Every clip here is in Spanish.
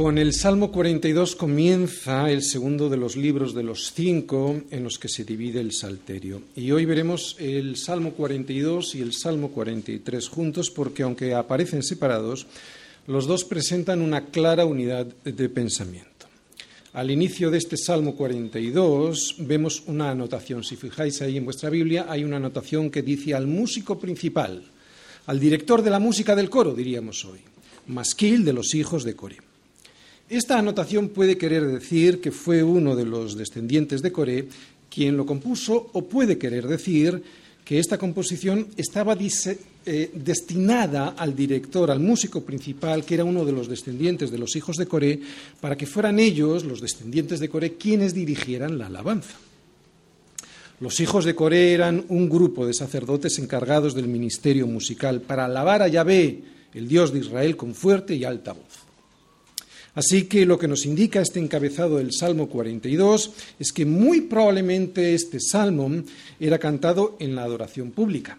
Con el Salmo 42 comienza el segundo de los libros de los cinco en los que se divide el Salterio. Y hoy veremos el Salmo 42 y el Salmo 43 juntos porque aunque aparecen separados, los dos presentan una clara unidad de pensamiento. Al inicio de este Salmo 42 vemos una anotación. Si fijáis ahí en vuestra Biblia, hay una anotación que dice al músico principal, al director de la música del coro, diríamos hoy, masquil de los hijos de Coré. Esta anotación puede querer decir que fue uno de los descendientes de Coré quien lo compuso o puede querer decir que esta composición estaba eh, destinada al director, al músico principal, que era uno de los descendientes de los hijos de Coré, para que fueran ellos, los descendientes de Coré, quienes dirigieran la alabanza. Los hijos de Coré eran un grupo de sacerdotes encargados del ministerio musical para alabar a Yahvé, el Dios de Israel, con fuerte y alta voz. Así que lo que nos indica este encabezado del Salmo 42 es que muy probablemente este salmo era cantado en la adoración pública.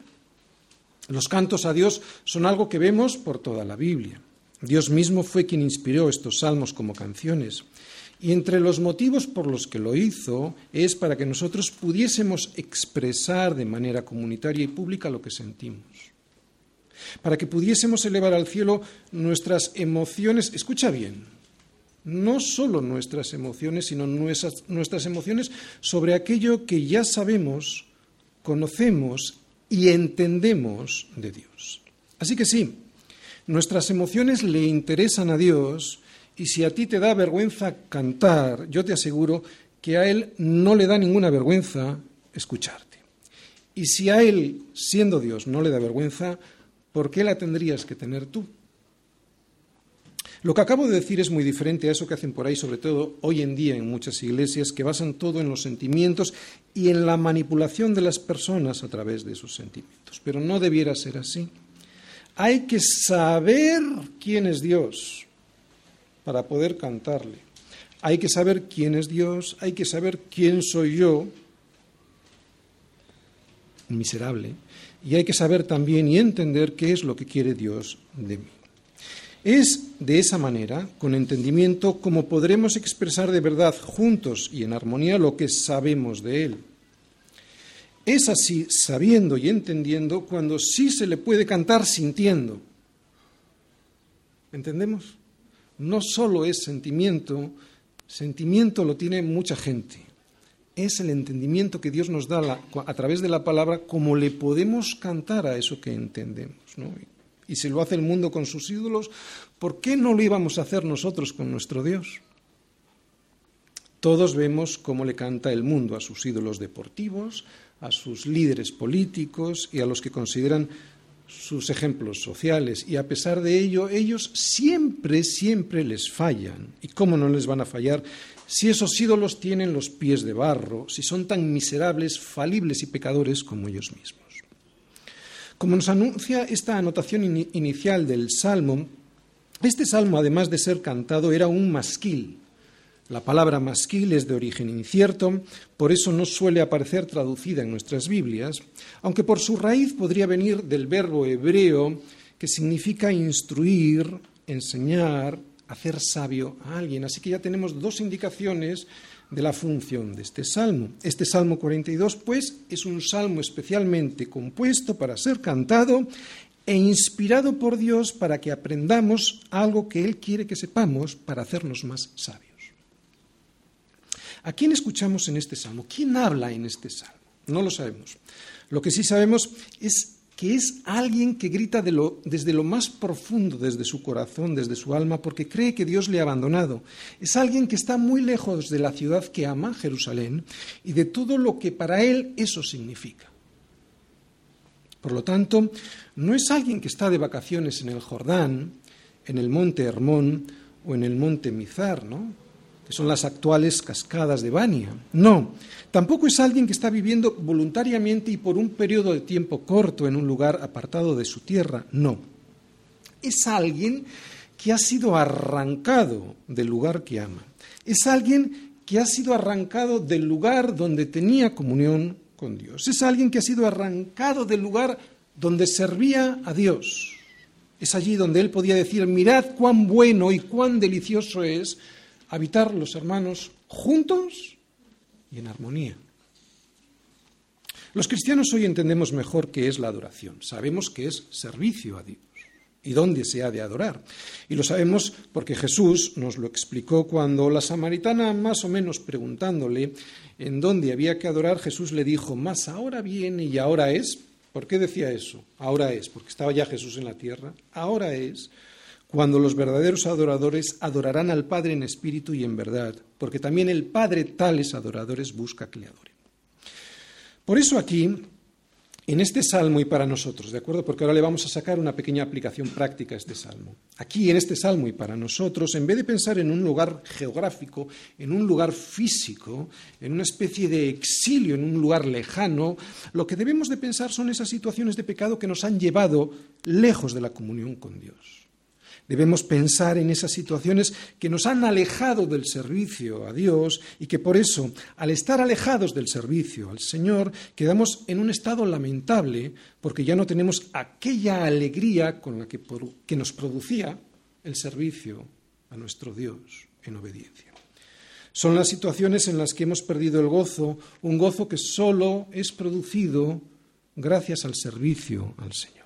Los cantos a Dios son algo que vemos por toda la Biblia. Dios mismo fue quien inspiró estos salmos como canciones. Y entre los motivos por los que lo hizo es para que nosotros pudiésemos expresar de manera comunitaria y pública lo que sentimos. Para que pudiésemos elevar al cielo nuestras emociones, escucha bien, no solo nuestras emociones, sino nuestras, nuestras, emociones sobre aquello que ya sabemos, conocemos y entendemos de Dios. Así que sí, nuestras emociones le interesan a Dios y si a ti te da vergüenza cantar, yo te aseguro que a Él no le da ninguna vergüenza escucharte. Y si a Él, siendo Dios, no le da vergüenza, ¿por qué la tendrías que tener tú? Lo que acabo de decir es muy diferente a eso que hacen por ahí, sobre todo hoy en día en muchas iglesias, que basan todo en los sentimientos y en la manipulación de las personas a través de sus sentimientos. Pero no debiera ser así. Hay que saber quién es Dios para poder cantarle. Hay que saber quién es Dios, hay que saber quién soy yo, miserable, y hay que saber también y entender qué es lo que quiere Dios de mí. Es de esa manera, con entendimiento, como podremos expresar de verdad juntos y en armonía lo que sabemos de Él. Es así, sabiendo y entendiendo, cuando sí se le puede cantar sintiendo. ¿Entendemos? No solo es sentimiento, sentimiento lo tiene mucha gente. Es el entendimiento que Dios nos da a través de la palabra, como le podemos cantar a eso que entendemos. Y si lo hace el mundo con sus ídolos, ¿por qué no lo íbamos a hacer nosotros con nuestro Dios? Todos vemos cómo le canta el mundo a sus ídolos deportivos, a sus líderes políticos y a los que consideran sus ejemplos sociales. Y a pesar de ello, ellos siempre, siempre les fallan. ¿Y cómo no les van a fallar si esos ídolos tienen los pies de barro, si son tan miserables, falibles y pecadores como ellos mismos? Como nos anuncia esta anotación inicial del Salmo, este salmo, además de ser cantado, era un masquil. La palabra masquil es de origen incierto, por eso no suele aparecer traducida en nuestras Biblias, aunque por su raíz podría venir del verbo hebreo que significa instruir, enseñar, hacer sabio a alguien. Así que ya tenemos dos indicaciones de la función de este salmo. Este salmo 42, pues, es un salmo especialmente compuesto para ser cantado e inspirado por Dios para que aprendamos algo que Él quiere que sepamos para hacernos más sabios. ¿A quién escuchamos en este salmo? ¿Quién habla en este salmo? No lo sabemos. Lo que sí sabemos es que es alguien que grita desde lo más profundo, desde su corazón, desde su alma, porque cree que Dios le ha abandonado. Es alguien que está muy lejos de la ciudad que ama, Jerusalén, y de todo lo que para él eso significa. Por lo tanto, no es alguien que está de vacaciones en el Jordán, en el monte Hermón o en el monte Mizar, ¿no? Que son las actuales cascadas de Bania. No, tampoco es alguien que está viviendo voluntariamente y por un periodo de tiempo corto en un lugar apartado de su tierra. No, es alguien que ha sido arrancado del lugar que ama. Es alguien que ha sido arrancado del lugar donde tenía comunión con Dios. Es alguien que ha sido arrancado del lugar donde servía a Dios. Es allí donde él podía decir, mirad cuán bueno y cuán delicioso es habitar los hermanos juntos y en armonía. Los cristianos hoy entendemos mejor qué es la adoración. Sabemos que es servicio a Dios y dónde se ha de adorar. Y lo sabemos porque Jesús nos lo explicó cuando la samaritana, más o menos preguntándole en dónde había que adorar, Jesús le dijo, más ahora viene y ahora es. ¿Por qué decía eso? Ahora es, porque estaba ya Jesús en la tierra. Ahora es cuando los verdaderos adoradores adorarán al Padre en espíritu y en verdad, porque también el Padre tales adoradores busca que le adoren. Por eso aquí, en este salmo y para nosotros, ¿de acuerdo? Porque ahora le vamos a sacar una pequeña aplicación práctica a este salmo. Aquí, en este salmo y para nosotros, en vez de pensar en un lugar geográfico, en un lugar físico, en una especie de exilio, en un lugar lejano, lo que debemos de pensar son esas situaciones de pecado que nos han llevado lejos de la comunión con Dios. Debemos pensar en esas situaciones que nos han alejado del servicio a Dios y que por eso, al estar alejados del servicio al Señor, quedamos en un estado lamentable porque ya no tenemos aquella alegría con la que, que nos producía el servicio a nuestro Dios en obediencia. Son las situaciones en las que hemos perdido el gozo, un gozo que solo es producido gracias al servicio al Señor.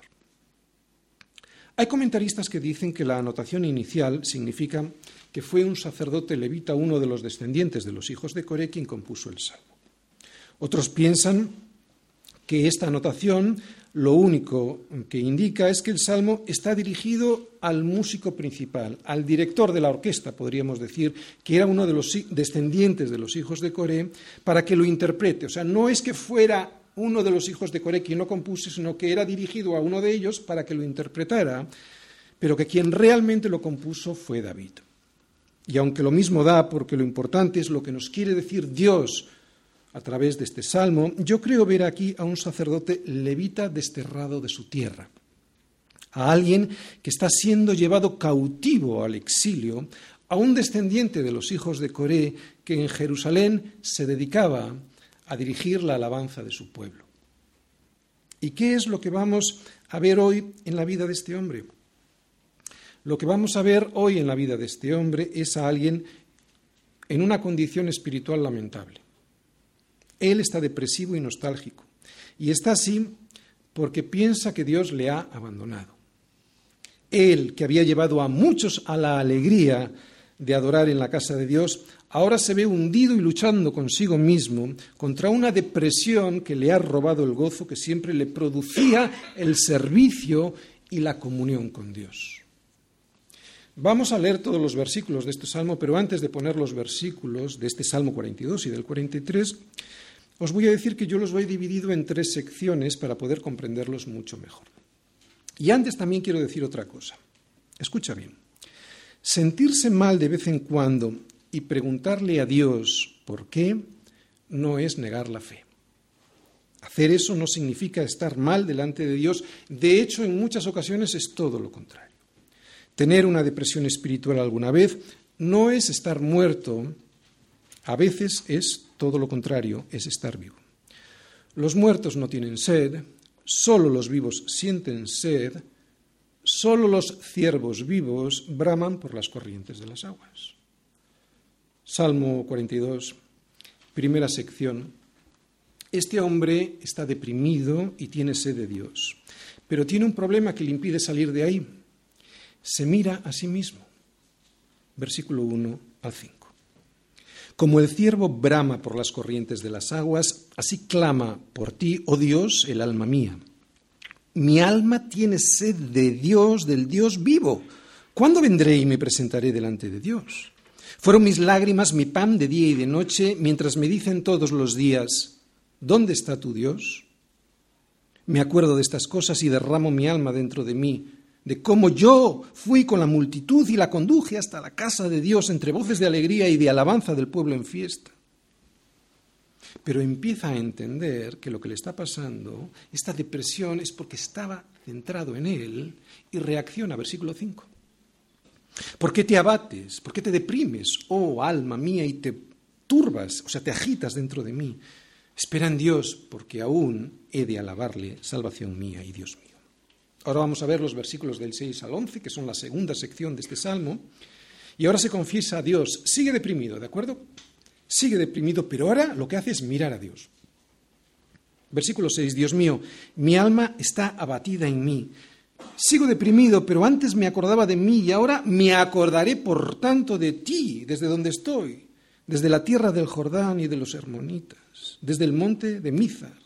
Hay comentaristas que dicen que la anotación inicial significa que fue un sacerdote levita, uno de los descendientes de los hijos de Coré, quien compuso el salmo. Otros piensan que esta anotación lo único que indica es que el salmo está dirigido al músico principal, al director de la orquesta, podríamos decir, que era uno de los descendientes de los hijos de Coré, para que lo interprete. O sea, no es que fuera uno de los hijos de Coré quien lo compuso, sino que era dirigido a uno de ellos para que lo interpretara, pero que quien realmente lo compuso fue David. Y aunque lo mismo da, porque lo importante es lo que nos quiere decir Dios a través de este salmo, yo creo ver aquí a un sacerdote levita desterrado de su tierra, a alguien que está siendo llevado cautivo al exilio, a un descendiente de los hijos de Coré que en Jerusalén se dedicaba a dirigir la alabanza de su pueblo. ¿Y qué es lo que vamos a ver hoy en la vida de este hombre? Lo que vamos a ver hoy en la vida de este hombre es a alguien en una condición espiritual lamentable. Él está depresivo y nostálgico. Y está así porque piensa que Dios le ha abandonado. Él, que había llevado a muchos a la alegría de adorar en la casa de Dios, ahora se ve hundido y luchando consigo mismo contra una depresión que le ha robado el gozo que siempre le producía el servicio y la comunión con Dios. Vamos a leer todos los versículos de este salmo, pero antes de poner los versículos de este salmo 42 y del 43, os voy a decir que yo los voy dividido en tres secciones para poder comprenderlos mucho mejor. Y antes también quiero decir otra cosa. Escucha bien. Sentirse mal de vez en cuando y preguntarle a Dios por qué no es negar la fe. Hacer eso no significa estar mal delante de Dios, de hecho en muchas ocasiones es todo lo contrario. Tener una depresión espiritual alguna vez no es estar muerto, a veces es todo lo contrario, es estar vivo. Los muertos no tienen sed, solo los vivos sienten sed, solo los ciervos vivos braman por las corrientes de las aguas. Salmo 42, primera sección. Este hombre está deprimido y tiene sed de Dios, pero tiene un problema que le impide salir de ahí. Se mira a sí mismo. Versículo 1 al 5. Como el ciervo brama por las corrientes de las aguas, así clama por ti, oh Dios, el alma mía. Mi alma tiene sed de Dios, del Dios vivo. ¿Cuándo vendré y me presentaré delante de Dios? Fueron mis lágrimas mi pan de día y de noche, mientras me dicen todos los días, ¿dónde está tu Dios? Me acuerdo de estas cosas y derramo mi alma dentro de mí, de cómo yo fui con la multitud y la conduje hasta la casa de Dios entre voces de alegría y de alabanza del pueblo en fiesta. Pero empieza a entender que lo que le está pasando, esta depresión, es porque estaba centrado en él y reacciona, versículo 5. ¿Por qué te abates? ¿Por qué te deprimes, oh alma mía, y te turbas, o sea, te agitas dentro de mí? Espera en Dios, porque aún he de alabarle, salvación mía y Dios mío. Ahora vamos a ver los versículos del 6 al 11, que son la segunda sección de este salmo. Y ahora se confiesa a Dios. Sigue deprimido, ¿de acuerdo? Sigue deprimido, pero ahora lo que hace es mirar a Dios. Versículo 6, Dios mío, mi alma está abatida en mí. Sigo deprimido, pero antes me acordaba de mí y ahora me acordaré por tanto de ti, desde donde estoy, desde la tierra del Jordán y de los Hermonitas, desde el monte de Mizar,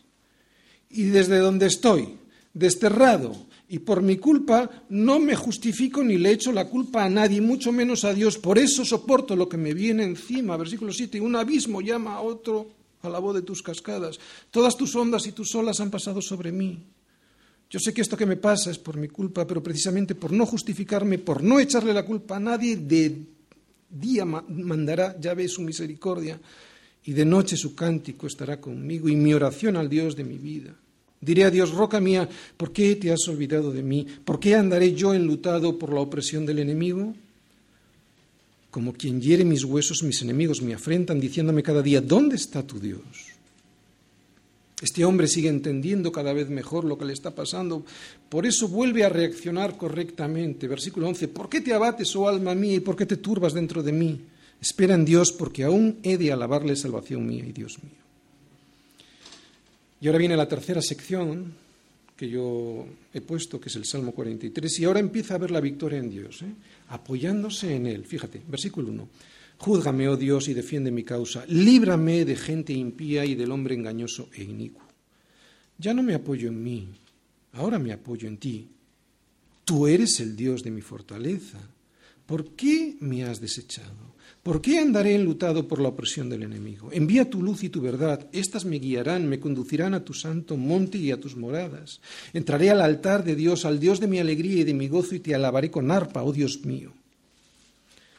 y desde donde estoy, desterrado, y por mi culpa no me justifico ni le echo la culpa a nadie, mucho menos a Dios. Por eso soporto lo que me viene encima. Versículo 7. Un abismo llama a otro a la voz de tus cascadas. Todas tus ondas y tus olas han pasado sobre mí. Yo sé que esto que me pasa es por mi culpa, pero precisamente por no justificarme, por no echarle la culpa a nadie, de día mandará Yahvé su misericordia y de noche su cántico estará conmigo y mi oración al Dios de mi vida. Diré a Dios, roca mía, ¿por qué te has olvidado de mí? ¿Por qué andaré yo enlutado por la opresión del enemigo? Como quien hiere mis huesos, mis enemigos me afrentan, diciéndome cada día, ¿dónde está tu Dios? Este hombre sigue entendiendo cada vez mejor lo que le está pasando, por eso vuelve a reaccionar correctamente. Versículo 11, ¿por qué te abates, oh alma mía, y por qué te turbas dentro de mí? Espera en Dios, porque aún he de alabarle salvación mía y Dios mío. Y ahora viene la tercera sección que yo he puesto, que es el Salmo 43, y ahora empieza a ver la victoria en Dios, ¿eh? apoyándose en Él. Fíjate, versículo 1. Júzgame, oh Dios, y defiende mi causa. Líbrame de gente impía y del hombre engañoso e inicuo. Ya no me apoyo en mí, ahora me apoyo en ti. Tú eres el Dios de mi fortaleza. ¿Por qué me has desechado? ¿Por qué andaré enlutado por la opresión del enemigo? Envía tu luz y tu verdad, éstas me guiarán, me conducirán a tu santo monte y a tus moradas. Entraré al altar de Dios, al Dios de mi alegría y de mi gozo, y te alabaré con arpa, oh Dios mío.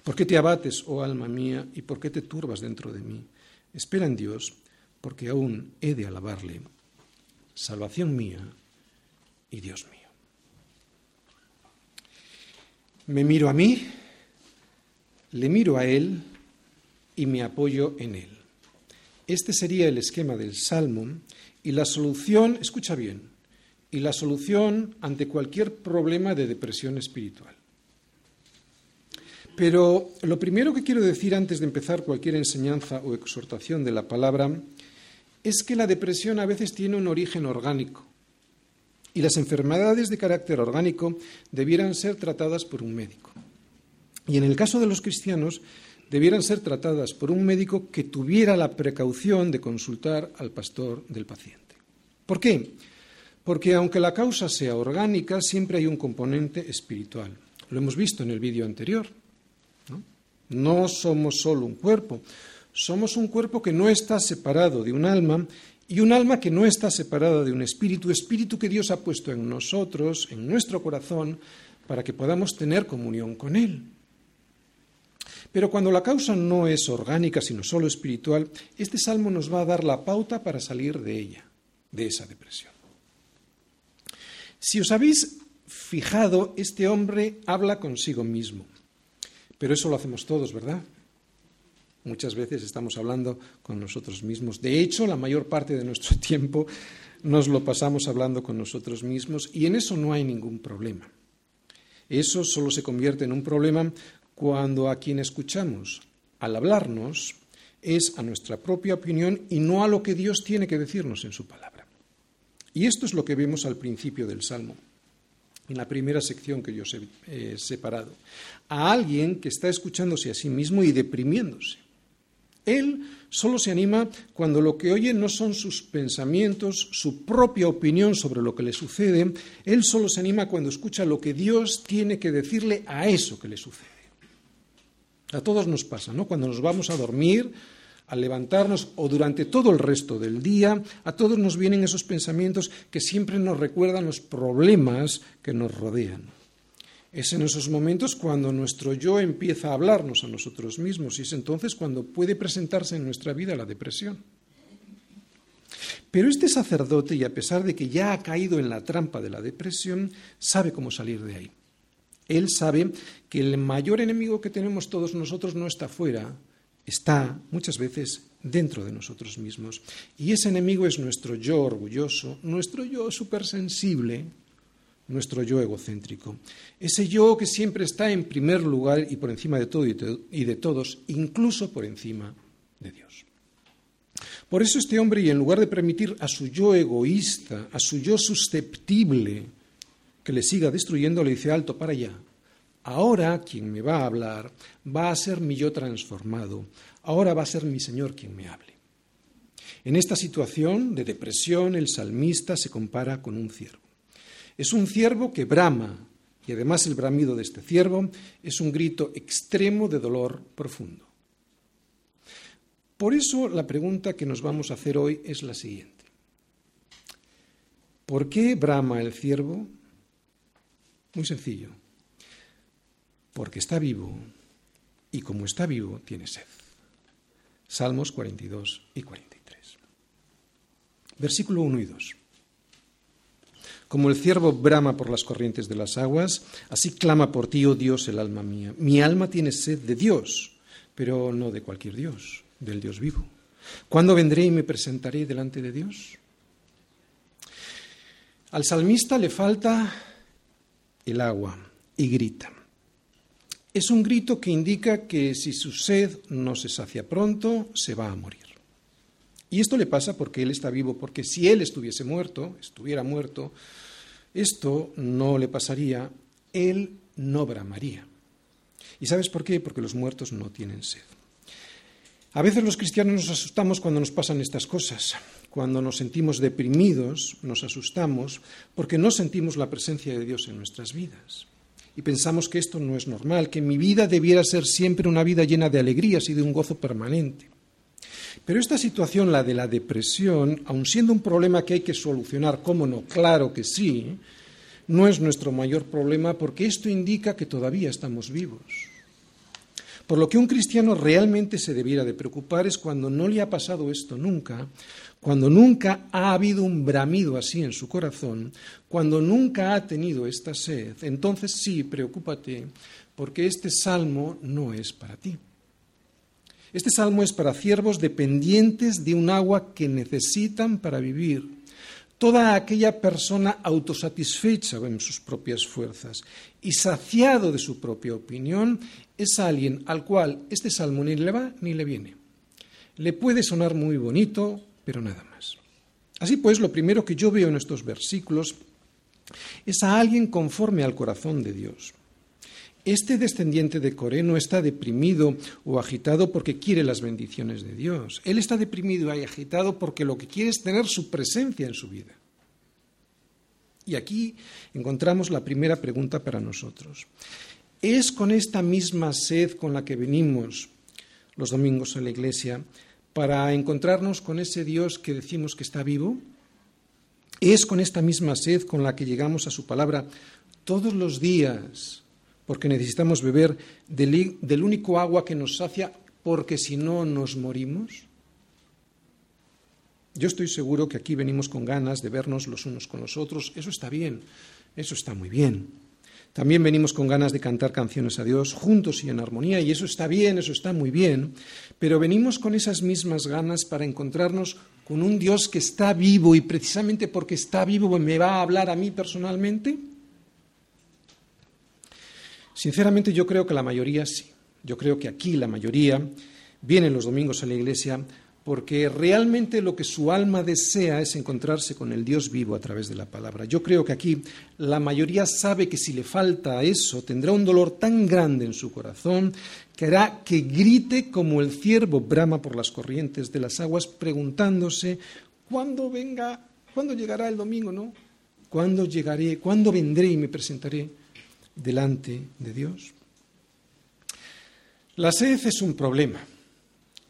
¿Por qué te abates, oh alma mía, y por qué te turbas dentro de mí? Espera en Dios, porque aún he de alabarle, salvación mía y Dios mío. Me miro a mí le miro a Él y me apoyo en Él. Este sería el esquema del Salmo y la solución, escucha bien, y la solución ante cualquier problema de depresión espiritual. Pero lo primero que quiero decir antes de empezar cualquier enseñanza o exhortación de la palabra es que la depresión a veces tiene un origen orgánico y las enfermedades de carácter orgánico debieran ser tratadas por un médico. Y en el caso de los cristianos, debieran ser tratadas por un médico que tuviera la precaución de consultar al pastor del paciente. ¿Por qué? Porque aunque la causa sea orgánica, siempre hay un componente espiritual. Lo hemos visto en el vídeo anterior. ¿No? somos solo un cuerpo, somos un cuerpo que no está separado de un alma y un alma que no está separada de un espíritu, espíritu que Dios ha puesto en nosotros, en nuestro corazón, para que podamos tener comunión con Él. Pero cuando la causa no es orgánica, sino solo espiritual, este salmo nos va a dar la pauta para salir de ella, de esa depresión. Si os habéis fijado, este hombre habla consigo mismo. Pero eso lo hacemos todos, ¿verdad? Muchas veces estamos hablando con nosotros mismos. De hecho, la mayor parte de nuestro tiempo nos lo pasamos hablando con nosotros mismos y en eso no hay ningún problema. Eso solo se convierte en un problema cuando a quien escuchamos al hablarnos es a nuestra propia opinión y no a lo que Dios tiene que decirnos en su palabra. Y esto es lo que vemos al principio del Salmo, en la primera sección que yo he separado. A alguien que está escuchándose a sí mismo y deprimiéndose. Él solo se anima cuando lo que oye no son sus pensamientos, su propia opinión sobre lo que le sucede. Él solo se anima cuando escucha lo que Dios tiene que decirle a eso que le sucede. A todos nos pasa, ¿no? Cuando nos vamos a dormir, al levantarnos o durante todo el resto del día, a todos nos vienen esos pensamientos que siempre nos recuerdan los problemas que nos rodean. Es en esos momentos cuando nuestro yo empieza a hablarnos a nosotros mismos y es entonces cuando puede presentarse en nuestra vida la depresión. Pero este sacerdote, y a pesar de que ya ha caído en la trampa de la depresión, sabe cómo salir de ahí. Él sabe que el mayor enemigo que tenemos todos nosotros no está fuera, está muchas veces dentro de nosotros mismos. Y ese enemigo es nuestro yo orgulloso, nuestro yo supersensible, nuestro yo egocéntrico. Ese yo que siempre está en primer lugar y por encima de todo y de todos, incluso por encima de Dios. Por eso este hombre, y en lugar de permitir a su yo egoísta, a su yo susceptible, que le siga destruyendo, le dice alto para allá. Ahora quien me va a hablar va a ser mi yo transformado. Ahora va a ser mi Señor quien me hable. En esta situación de depresión, el salmista se compara con un ciervo. Es un ciervo que brama, y además el bramido de este ciervo es un grito extremo de dolor profundo. Por eso la pregunta que nos vamos a hacer hoy es la siguiente. ¿Por qué brama el ciervo? Muy sencillo. Porque está vivo y como está vivo tiene sed. Salmos 42 y 43. Versículo 1 y 2. Como el ciervo brama por las corrientes de las aguas, así clama por ti, oh Dios, el alma mía. Mi alma tiene sed de Dios, pero no de cualquier Dios, del Dios vivo. ¿Cuándo vendré y me presentaré delante de Dios? Al salmista le falta el agua y grita. Es un grito que indica que si su sed no se sacia pronto, se va a morir. Y esto le pasa porque él está vivo, porque si él estuviese muerto, estuviera muerto, esto no le pasaría, él no bramaría. ¿Y sabes por qué? Porque los muertos no tienen sed. A veces los cristianos nos asustamos cuando nos pasan estas cosas. Cuando nos sentimos deprimidos, nos asustamos porque no sentimos la presencia de Dios en nuestras vidas. Y pensamos que esto no es normal, que mi vida debiera ser siempre una vida llena de alegrías y de un gozo permanente. Pero esta situación, la de la depresión, aun siendo un problema que hay que solucionar, ¿cómo no? Claro que sí, no es nuestro mayor problema porque esto indica que todavía estamos vivos. Por lo que un cristiano realmente se debiera de preocupar es cuando no le ha pasado esto nunca, cuando nunca ha habido un bramido así en su corazón, cuando nunca ha tenido esta sed, entonces sí, preocúpate, porque este salmo no es para ti. Este salmo es para ciervos dependientes de un agua que necesitan para vivir. Toda aquella persona autosatisfecha en sus propias fuerzas y saciado de su propia opinión es alguien al cual este salmo ni le va ni le viene. Le puede sonar muy bonito, pero nada más. Así pues, lo primero que yo veo en estos versículos es a alguien conforme al corazón de Dios. Este descendiente de Coré no está deprimido o agitado porque quiere las bendiciones de Dios. Él está deprimido y agitado porque lo que quiere es tener su presencia en su vida. Y aquí encontramos la primera pregunta para nosotros. ¿Es con esta misma sed con la que venimos los domingos a la iglesia para encontrarnos con ese Dios que decimos que está vivo? ¿Es con esta misma sed con la que llegamos a su palabra todos los días porque necesitamos beber del, único agua que nos sacia, porque si no nos morimos? Yo estoy seguro que aquí venimos con ganas de vernos los unos con los otros. Eso está bien, eso está muy bien. También venimos con ganas de cantar canciones a Dios juntos y en armonía, y eso está bien, eso está muy bien. Pero venimos con esas mismas ganas para encontrarnos con un Dios que está vivo y precisamente porque está vivo me va a hablar a mí personalmente. Sinceramente yo creo que la mayoría sí. Yo creo que aquí la mayoría vienen los domingos a la iglesia porque realmente lo que su alma desea es encontrarse con el Dios vivo a través de la palabra. Yo creo que aquí la mayoría sabe que si le falta eso, tendrá un dolor tan grande en su corazón que hará que grite como el ciervo brama por las corrientes de las aguas, preguntándose cuándo venga, cuándo llegará el domingo, ¿no? ¿Cuándo llegaré? ¿Cuándo vendré y me presentaré? Delante de Dios? La sed es un problema.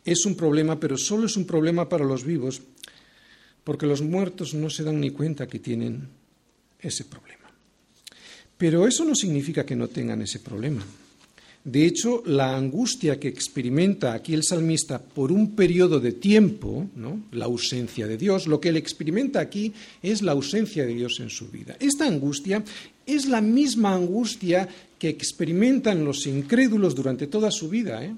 Es un problema, pero solo es un problema para los vivos, porque los muertos no se dan ni cuenta que tienen ese problema. Pero eso no significa que no tengan ese problema. De hecho, la angustia que experimenta aquí el salmista por un periodo de tiempo, ¿no? la ausencia de Dios, lo que él experimenta aquí es la ausencia de Dios en su vida. Esta angustia es la misma angustia que experimentan los incrédulos durante toda su vida. ¿eh?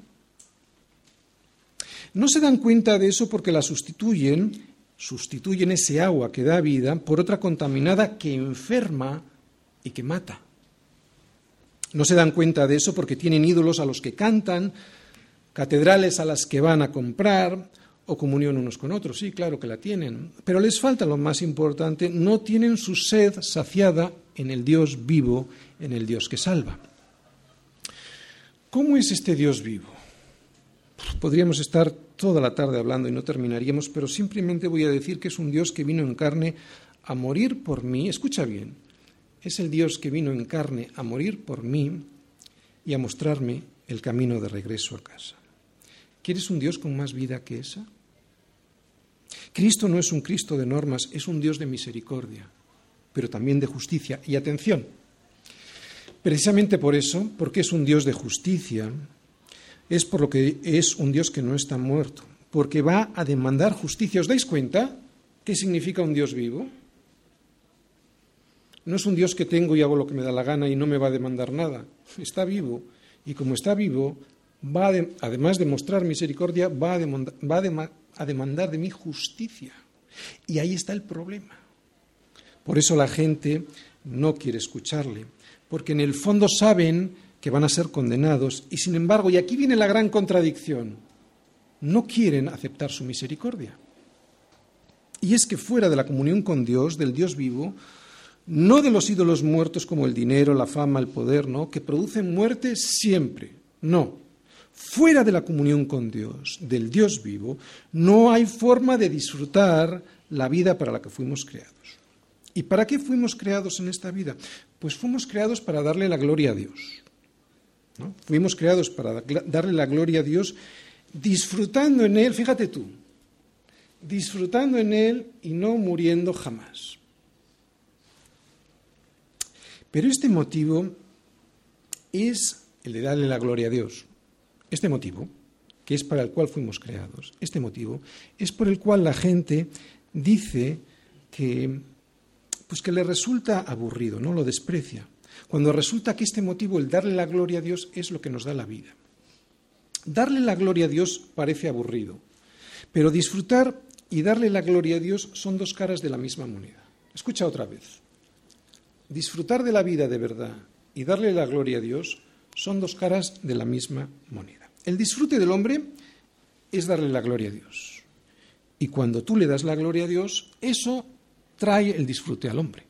No se dan cuenta de eso porque la sustituyen, sustituyen ese agua que da vida por otra contaminada que enferma y que mata. No se dan cuenta de eso porque tienen ídolos a los que cantan, catedrales a las que van a comprar o comunión unos con otros. Sí, claro que la tienen, pero les falta lo más importante, no tienen su sed saciada en el Dios vivo, en el Dios que salva. ¿Cómo es este Dios vivo? Podríamos estar toda la tarde hablando y no terminaríamos, pero simplemente voy a decir que es un Dios que vino en carne a morir por mí. Escucha bien, es el Dios que vino en carne a morir por mí y a mostrarme el camino de regreso a casa. ¿Quieres un Dios con más vida que esa? Cristo no es un Cristo de normas, es un Dios de misericordia, pero también de justicia. Y atención, Precisamente por eso, porque es un Dios de justicia, es por lo que es un Dios que no está muerto, porque va a demandar justicia. ¿Os dais cuenta qué significa un Dios vivo? No es un Dios que tengo y hago lo que me da la gana y no me va a demandar nada. Está vivo y como está vivo, va además de mostrar misericordia, va, va a demandar de mí justicia. Y ahí está el problema. Por eso la gente no quiere escucharle porque en el fondo saben que van a ser condenados y sin embargo, y aquí viene la gran contradicción, no quieren aceptar su misericordia. Y es que fuera de la comunión con Dios, del Dios vivo, no de los ídolos muertos como el dinero, la fama, el poder, ¿no? que producen muerte siempre, no. Fuera de la comunión con Dios, del Dios vivo, no hay forma de disfrutar la vida para la que fuimos creados. ¿Y para qué fuimos creados en esta vida? Pues fuimos creados para darle la gloria a Dios. Fuimos creados para darle la gloria a Dios disfrutando en Él, fíjate tú, disfrutando en Él y no muriendo jamás. Pero este motivo es el de darle la gloria a Dios. Este motivo, que es para el cual fuimos creados, este motivo es por el cual la gente dice que pues que le resulta aburrido, no lo desprecia. Cuando resulta que este motivo, el darle la gloria a Dios, es lo que nos da la vida. Darle la gloria a Dios parece aburrido, pero disfrutar y darle la gloria a Dios son dos caras de la misma moneda. Escucha otra vez. Disfrutar de la vida de verdad y darle la gloria a Dios son dos caras de la misma moneda. El disfrute del hombre es darle la gloria a Dios. Y cuando tú le das la gloria a Dios, eso trae el disfrute al hombre.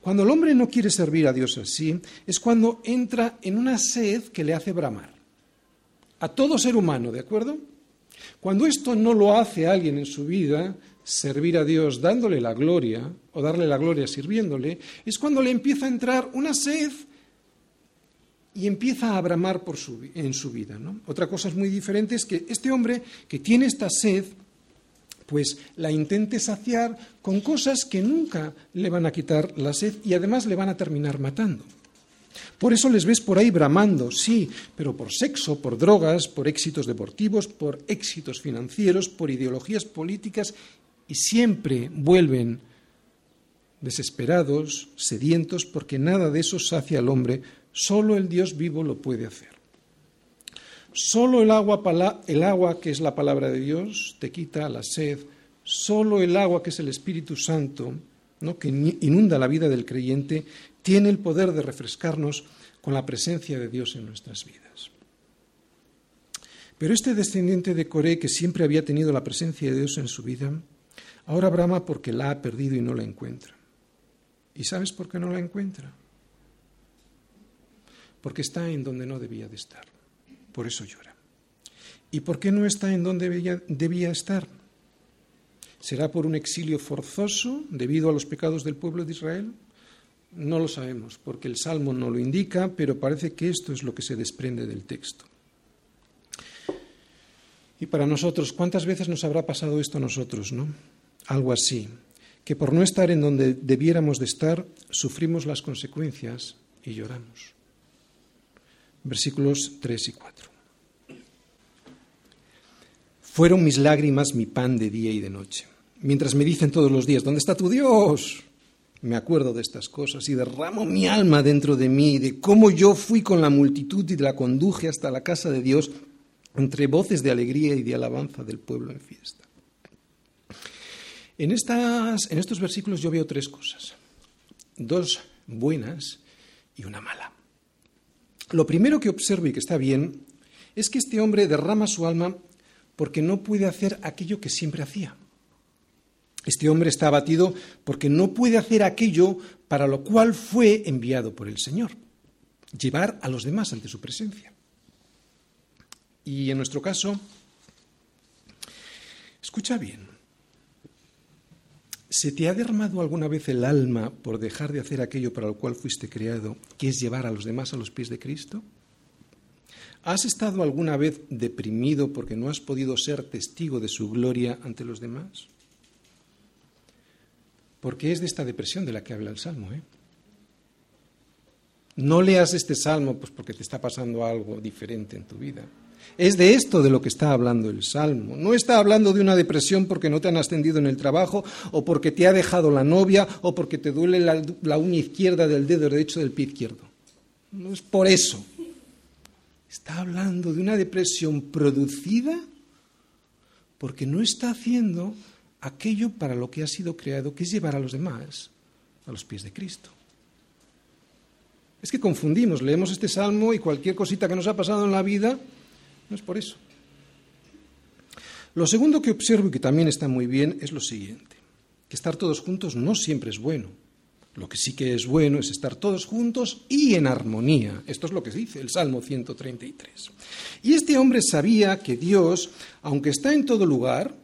Cuando el hombre no quiere servir a Dios así, es cuando entra en una sed que le hace bramar. A todo ser humano, ¿de acuerdo? Cuando esto no lo hace alguien en su vida, servir a Dios dándole la gloria o darle la gloria sirviéndole, es cuando le empieza a entrar una sed y empieza a bramar por su, en su vida. Otra cosa es muy diferente es que este hombre que tiene esta sed pues la intente saciar con cosas que nunca le van a quitar la sed y además le van a terminar matando. Por eso les ves por ahí bramando, sí, pero por sexo, por drogas, por éxitos deportivos, por éxitos financieros, por ideologías políticas y siempre vuelven desesperados, sedientos, porque nada de eso sacia al hombre, solo el Dios vivo lo puede hacer. Solo el agua, el agua que es la palabra de Dios te quita la sed. Solo el agua que es el Espíritu Santo, ¿no? que inunda la vida del creyente, tiene el poder de refrescarnos con la presencia de Dios en nuestras vidas. Pero este descendiente de Coré, que siempre había tenido la presencia de Dios en su vida, ahora brama porque la ha perdido y no la encuentra. ¿Y sabes por qué no la encuentra? Porque está en donde no debía de estar por eso llora. ¿Y por qué no está en donde debía, estar? ¿Será por un exilio forzoso debido a los pecados del pueblo de Israel? No lo sabemos, porque el Salmo no lo indica, pero parece que esto es lo que se desprende del texto. Y para nosotros, ¿cuántas veces nos habrá pasado esto a nosotros, no? Algo así, que por no estar en donde debiéramos de estar, sufrimos las consecuencias y lloramos versículos 3 y 4. Fueron mis lágrimas mi pan de día y de noche. Mientras me dicen todos los días, ¿dónde está tu Dios? Me acuerdo de estas cosas y derramo mi alma dentro de mí, de cómo yo fui con la multitud y la conduje hasta la casa de Dios entre voces de alegría y de alabanza del pueblo en fiesta. En, estas, en estos versículos yo veo tres cosas, dos buenas y una mala. Lo primero que observo y que está bien es que este hombre derrama su alma porque no puede hacer aquello que siempre hacía. Este hombre está abatido porque no puede hacer aquello para lo cual fue enviado por el Señor, llevar a los demás ante su presencia. Y en nuestro caso, escucha bien, ¿se te ha derramado alguna vez el alma por dejar de hacer aquello para lo cual fuiste creado, que es llevar a los demás a los pies de Cristo? ¿Has estado alguna vez deprimido porque no has podido ser testigo de su gloria ante los demás? Porque es de esta depresión de la que habla el Salmo. ¿eh? No leas este Salmo pues porque te está pasando algo diferente en tu vida. Es de esto de lo que está hablando el Salmo. No está hablando de una depresión porque no te han ascendido en el trabajo o porque te ha dejado la novia o porque te duele la, uña izquierda del dedo derecho del pie izquierdo. No es por eso. Está hablando de una depresión producida porque no está haciendo aquello para lo que ha sido creado, que es llevar a los demás a los pies de Cristo. Es que confundimos, leemos este salmo y cualquier cosita que nos ha pasado en la vida, no es por eso. Lo segundo que observo y que también está muy bien es lo siguiente, que estar todos juntos no siempre es bueno. Lo que sí que es bueno es estar todos juntos y en armonía. Esto es lo que dice el Salmo 133. Y este hombre sabía que Dios, aunque está en todo lugar,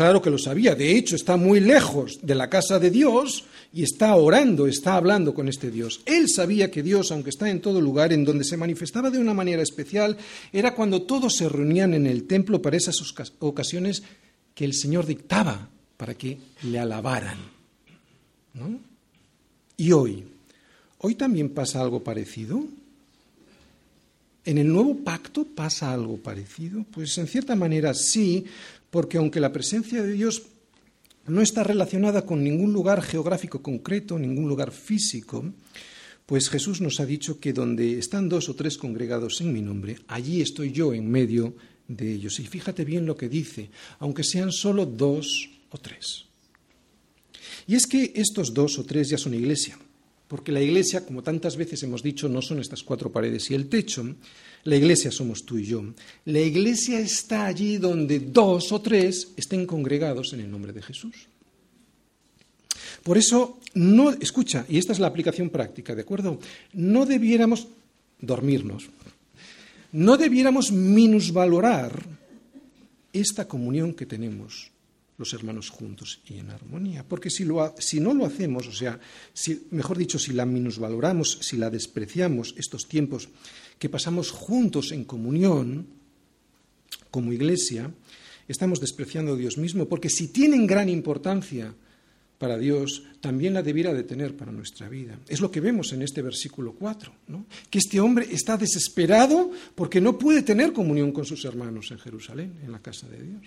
claro que lo sabía, de hecho está muy lejos de la casa de Dios y está orando, está hablando con este Dios. Él sabía que Dios, aunque está en todo lugar, en donde se manifestaba de una manera especial, era cuando todos se reunían en el templo para esas ocasiones que el Señor dictaba para que le alabaran. ¿No? ¿Y hoy? ¿Hoy también pasa algo parecido? ¿En el nuevo pacto pasa algo parecido? Pues en cierta manera sí, porque aunque la presencia de Dios no está relacionada con ningún lugar geográfico concreto, ningún lugar físico, pues Jesús nos ha dicho que donde están dos o tres congregados en mi nombre, allí estoy yo en medio de ellos. Y fíjate bien lo que dice, aunque sean solo dos o tres. Y es que estos dos o tres ya son iglesia, porque la iglesia, como tantas veces hemos dicho, no son estas cuatro paredes y el techo, la iglesia somos tú y yo. La iglesia está allí donde dos o tres estén congregados en el nombre de Jesús. Por eso, no, escucha, y esta es la aplicación práctica, ¿de acuerdo? No debiéramos dormirnos, no debiéramos minusvalorar esta comunión que tenemos los hermanos juntos y en armonía. Porque si, no lo hacemos, o sea, mejor dicho, si la minusvaloramos, si la despreciamos, estos tiempos que pasamos juntos en comunión, como iglesia, estamos despreciando a Dios mismo, porque si tienen gran importancia para Dios, también la debiera de tener para nuestra vida. Es lo que vemos en este versículo 4, ¿no? que este hombre está desesperado porque no puede tener comunión con sus hermanos en Jerusalén, en la casa de Dios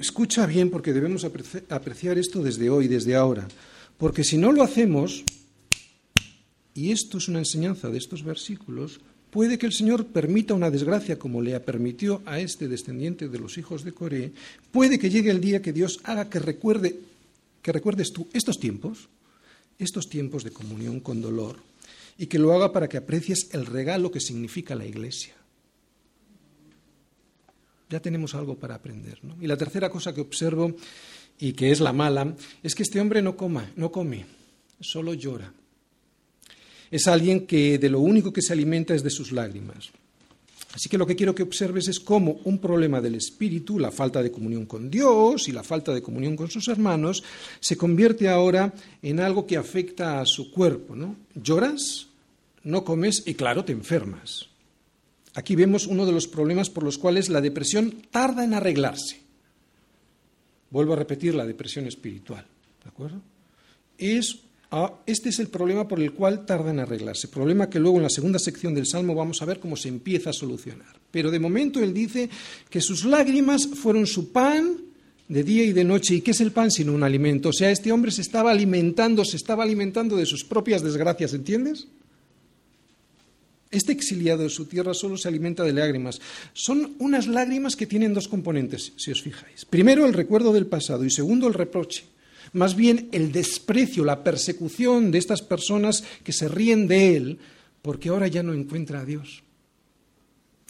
escucha bien porque debemos apreciar esto desde hoy, desde ahora. Porque si no lo hacemos, y esto es una enseñanza de estos versículos, puede que el Señor permita una desgracia como le permitió a este descendiente de los hijos de Coré, puede que llegue el día que Dios haga que recuerde que recuerdes tú estos tiempos, estos tiempos de comunión con dolor, y que lo haga para que aprecies el regalo que significa la iglesia ya tenemos algo para aprender. Y la tercera cosa que observo, y que es la mala, es que este hombre no, coma, no come, solo llora. Es alguien que de lo único que se alimenta es de sus lágrimas. Así que lo que quiero que observes es cómo un problema del espíritu, la falta de comunión con Dios y la falta de comunión con sus hermanos, se convierte ahora en algo que afecta a su cuerpo. ¿no? Lloras, no comes y claro, te enfermas. Aquí vemos uno de los problemas por los cuales la depresión tarda en arreglarse. Vuelvo a repetir la depresión espiritual. ¿De acuerdo? Ah, este es el problema por el cual tarda en arreglarse. Problema que luego en la segunda sección del Salmo vamos a ver cómo se empieza a solucionar. Pero de momento él dice que sus lágrimas fueron su pan de día y de noche. ¿Y qué es el pan sino un alimento? O sea, este hombre se estaba alimentando, se estaba alimentando de sus propias desgracias, ¿entiendes? Este exiliado de su tierra solo se alimenta de lágrimas. Son unas lágrimas que tienen dos componentes, si os fijáis. Primero, el recuerdo del pasado y segundo, el reproche. Más bien el desprecio, la persecución de estas personas que se ríen de él porque ahora ya no encuentra a Dios.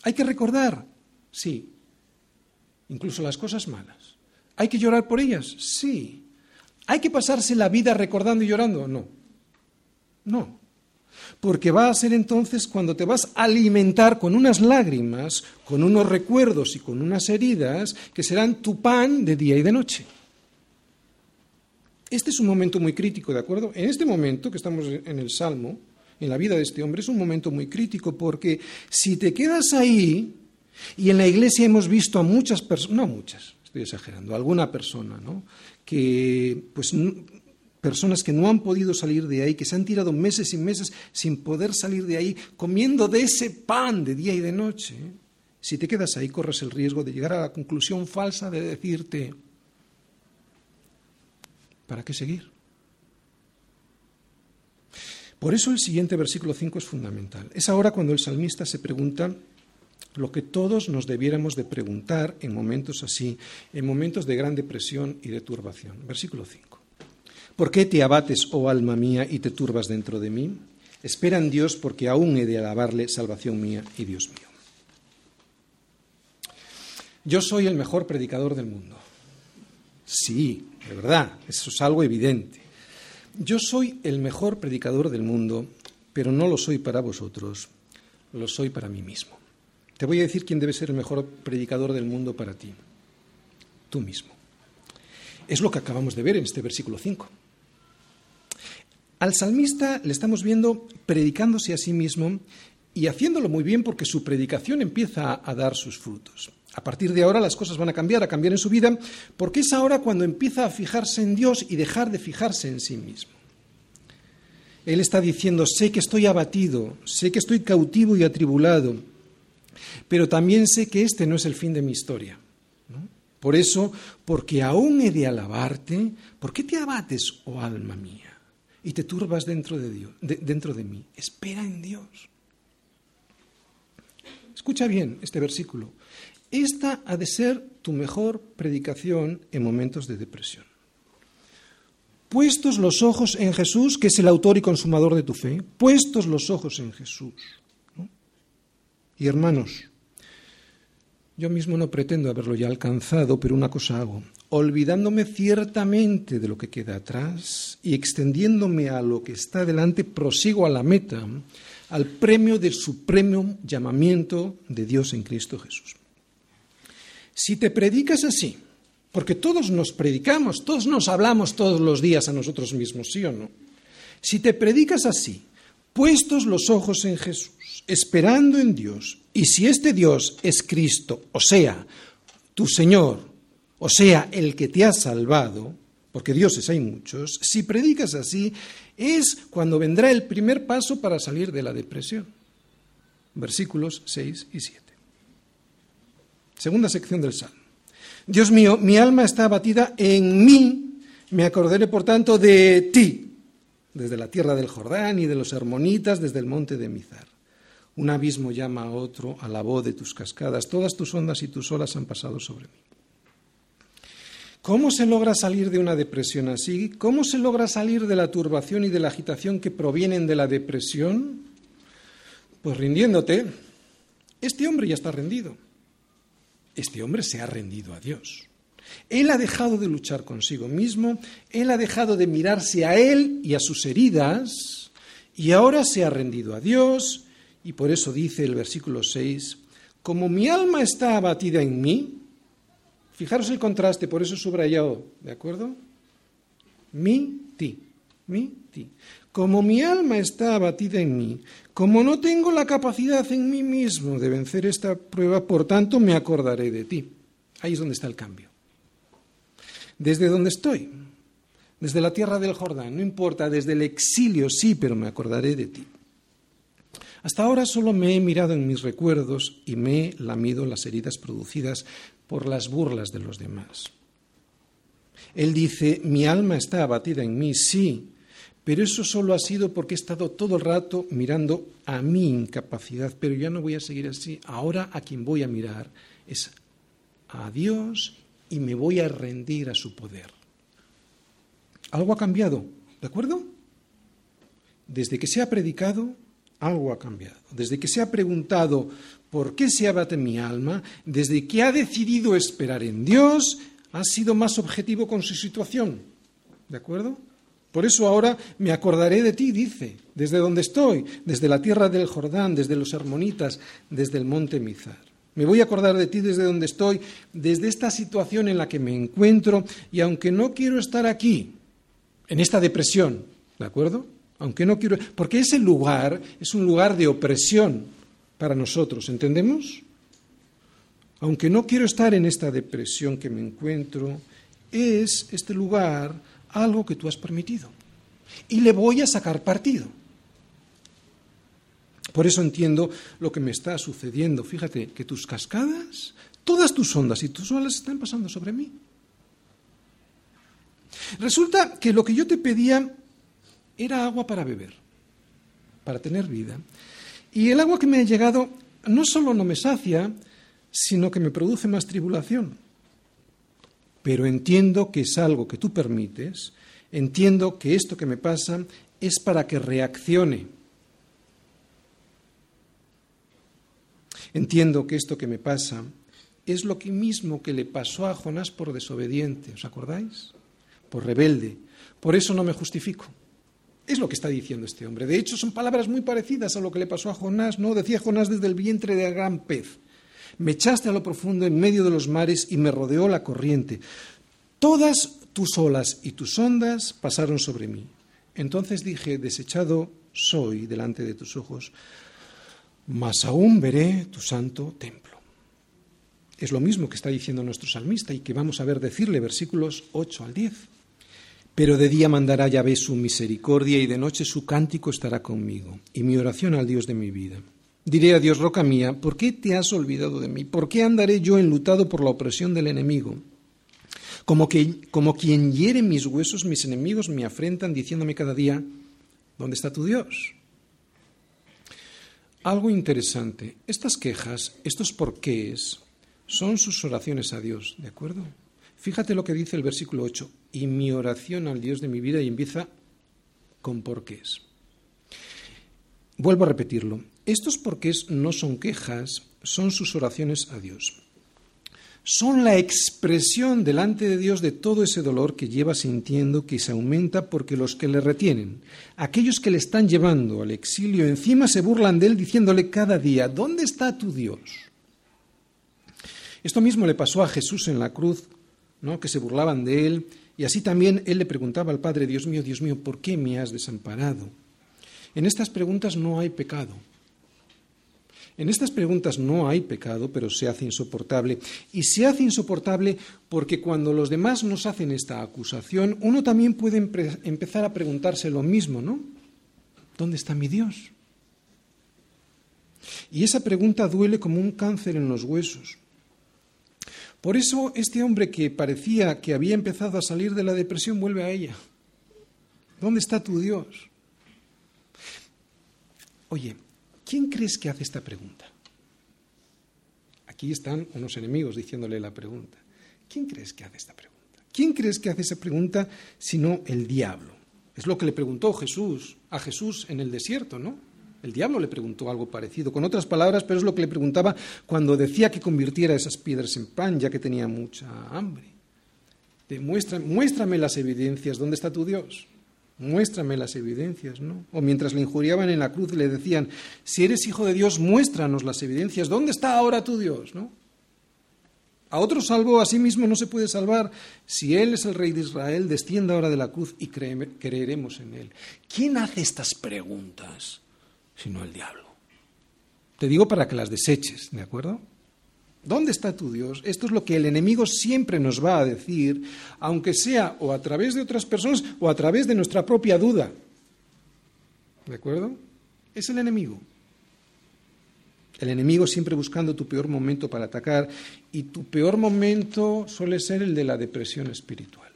Hay que recordar, sí, incluso las cosas malas. ¿Hay que llorar por ellas? Sí. ¿Hay que pasarse la vida recordando y llorando? No. No. Porque va a ser entonces cuando te vas a alimentar con unas lágrimas, con unos recuerdos y con unas heridas que serán tu pan de día y de noche. Este es un momento muy crítico, ¿de acuerdo? En este momento que estamos en el Salmo, en la vida de este hombre, es un momento muy crítico porque si te quedas ahí, y en la iglesia hemos visto a muchas personas, no muchas, estoy exagerando, alguna persona, ¿no? que pues personas que no han podido salir de ahí, que se han tirado meses y meses sin poder salir de ahí, comiendo de ese pan de día y de noche. Si te quedas ahí, corres el riesgo de llegar a la conclusión falsa de decirte, ¿para qué seguir? Por eso el siguiente versículo 5 es fundamental. Es ahora cuando el salmista se pregunta lo que todos nos debiéramos de preguntar en momentos así, en momentos de gran depresión y de turbación. Versículo 5. ¿Por qué te abates, oh alma mía, y te turbas dentro de mí? Espera en Dios porque aún he de alabarle, salvación mía y Dios mío. Yo soy el mejor predicador del mundo. Sí, de verdad, eso es algo evidente. Yo soy el mejor predicador del mundo, pero no lo soy para vosotros, lo soy para mí mismo. Te voy a decir quién debe ser el mejor predicador del mundo para ti. Tú mismo. Es lo que acabamos de ver en este versículo 5. Al salmista le estamos viendo predicándose a sí mismo y haciéndolo muy bien porque su predicación empieza a dar sus frutos. A partir de ahora las cosas van a cambiar, a cambiar en su vida, porque es ahora cuando empieza a fijarse en Dios y dejar de fijarse en sí mismo. Él está diciendo, sé que estoy abatido, sé que estoy cautivo y atribulado, pero también sé que este no es el fin de mi historia. Por eso, porque aún he de alabarte, ¿por qué te abates, oh alma mía? Y te turbas dentro de, Dios, dentro de mí. Espera en Dios. Escucha bien este versículo. Esta ha de ser tu mejor predicación en momentos de depresión. Puestos los ojos en Jesús, que es el autor y consumador de tu fe, puestos los ojos en Jesús. Y hermanos, yo mismo no pretendo haberlo ya alcanzado, pero una cosa hago, olvidándome ciertamente de lo que queda atrás y extendiéndome a lo que está delante, prosigo a la meta, al premio del supremo llamamiento de Dios en Cristo Jesús. Si te predicas así, porque todos nos predicamos, todos nos hablamos todos los días a nosotros mismos, ¿sí o no? Si te predicas así, puestos los ojos en Jesús, esperando en Dios, y si este Dios es Cristo, o sea, tu Señor, o sea, el que te ha salvado, porque dioses hay muchos, si predicas así, es cuando vendrá el primer paso para salir de la depresión. Versículos 6 y 7. Segunda sección del Salmo. Dios mío, mi alma está abatida en mí, me acordaré por tanto de ti, desde la tierra del Jordán y de los hermonitas, desde el monte de Mizar. Un abismo llama a otro a la voz de tus cascadas. Todas tus ondas y tus olas han pasado sobre mí. ¿Cómo se logra salir de una depresión así? ¿Cómo se logra salir de la turbación y de la agitación que provienen de la depresión? Pues rindiéndote. Este hombre ya está rendido. Este hombre se ha rendido a Dios. Él ha dejado de luchar consigo mismo, él ha dejado de mirarse a él y a sus heridas, y ahora se ha rendido a Dios, y por eso dice el versículo 6, como mi alma está abatida en mí, fijaros el contraste, por eso subrayado, ¿de acuerdo? Mi, ti, mi, ti. Como mi alma está abatida en mí, como no tengo la capacidad en mí mismo de vencer esta prueba, por tanto me acordaré de ti. Ahí es donde está el cambio. Desde donde estoy, desde la tierra del Jordán, no importa, desde el exilio sí, pero me acordaré de ti. Hasta ahora solo me he mirado en mis recuerdos y me he lamido las heridas producidas por las burlas de los demás. Él dice, mi alma está abatida en mí, sí, pero eso solo ha sido porque he estado todo el rato mirando a mi incapacidad, pero ya no voy a seguir así. Ahora a quien voy a mirar es a Dios y me voy a rendir a su poder. algo ha cambiado, ¿de acuerdo? Desde que se ha predicado, algo ha cambiado. Desde que se ha preguntado por qué se abate mi alma, desde que ha decidido esperar en Dios, ha sido más objetivo con su situación. ¿De acuerdo? Por eso ahora me acordaré de ti, dice, desde donde estoy, desde la tierra del Jordán, desde los Hermonitas, desde el monte Mizar. Me voy a acordar de ti desde donde estoy, desde esta situación en la que me encuentro, y aunque no quiero estar aquí, en esta depresión, ¿de acuerdo? Aunque no quiero, porque ese lugar es un lugar de opresión para nosotros, ¿entendemos? Aunque no quiero estar en esta depresión que me encuentro, es este lugar algo que tú has permitido. Y le voy a sacar partido. Por eso entiendo lo que me está sucediendo. Fíjate que tus cascadas, todas tus ondas y tus olas están pasando sobre mí. Resulta que lo que yo te pedía era agua para beber, para tener vida. Y el agua que me ha llegado no solo no me sacia, sino que me produce más tribulación. Pero entiendo que es algo que tú permites, entiendo que esto que me pasa es para que reaccione. Entiendo que esto que me pasa es lo mismo que le pasó a Jonás por desobediente, ¿os acordáis? Por rebelde. Por eso no me justifico. Es lo que está diciendo este hombre. De hecho, son palabras muy parecidas a lo que le pasó a Jonás, ¿no? Decía Jonás desde el vientre de gran pez. Me echaste a lo profundo en medio de los mares y me rodeó la corriente. Todas tus olas y tus ondas pasaron sobre mí. Entonces dije, desechado soy delante de tus ojos, mas aún veré tu santo templo. Es lo mismo que está diciendo nuestro salmista y que vamos a ver decirle versículos 8 al 10. Pero de día mandará Yahvé su misericordia y de noche su cántico estará conmigo y mi oración al Dios de mi vida. Diré a Dios, roca mía, ¿por qué te has olvidado de mí? ¿Por qué andaré yo enlutado por la opresión del enemigo? Como, que, como quien hiere mis huesos, mis enemigos me afrentan diciéndome cada día, ¿dónde está tu Dios? Algo interesante, estas quejas, estos porqués, son sus oraciones a Dios, ¿de acuerdo? Fíjate lo que dice el versículo 8, y mi oración al Dios de mi vida y empieza con porqués. Vuelvo a repetirlo, estos porqués no son quejas, son sus oraciones a Dios. Son la expresión delante de Dios de todo ese dolor que lleva sintiendo que se aumenta porque los que le retienen, aquellos que le están llevando al exilio, encima se burlan de él diciéndole cada día, ¿dónde está tu Dios? Esto mismo le pasó a Jesús en la cruz que se burlaban de él, y así también él le preguntaba al Padre, Dios mío, Dios mío, ¿por qué me has desamparado? En estas preguntas no hay pecado. En estas preguntas no hay pecado, pero se hace insoportable. Y se hace insoportable porque cuando los demás nos hacen esta acusación, uno también puede empezar a preguntarse lo mismo, ¿no? ¿Dónde está mi Dios? Y esa pregunta duele como un cáncer en los huesos. Por eso este hombre que parecía que había empezado a salir de la depresión vuelve a ella. ¿Dónde está tu Dios? Oye, ¿quién crees que hace esta pregunta? Aquí están unos enemigos diciéndole la pregunta. ¿Quién crees que hace esta pregunta? ¿Quién crees que hace esa pregunta sino el diablo? Es lo que le preguntó Jesús a Jesús en el desierto, ¿no? El diablo le preguntó algo parecido, con otras palabras, pero es lo que le preguntaba cuando decía que convirtiera esas piedras en pan, ya que tenía mucha hambre. muéstrame las evidencias, ¿dónde está tu Dios? Muéstrame las evidencias, ¿no? O mientras le injuriaban en la cruz le decían, si eres hijo de Dios, muéstranos las evidencias, ¿dónde está ahora tu Dios? ¿no? A otro salvo a sí mismo no se puede salvar. Si Él es el Rey de Israel, descienda ahora de la cruz y creeremos en Él. ¿Quién hace estas preguntas? sino el diablo. Te digo para que las deseches, ¿de acuerdo? ¿Dónde está tu Dios? Esto es lo que el enemigo siempre nos va a decir, aunque sea o a través de otras personas o a través de nuestra propia duda. ¿De acuerdo? Es el enemigo. El enemigo siempre buscando tu peor momento para atacar y tu peor momento suele ser el de la depresión espiritual.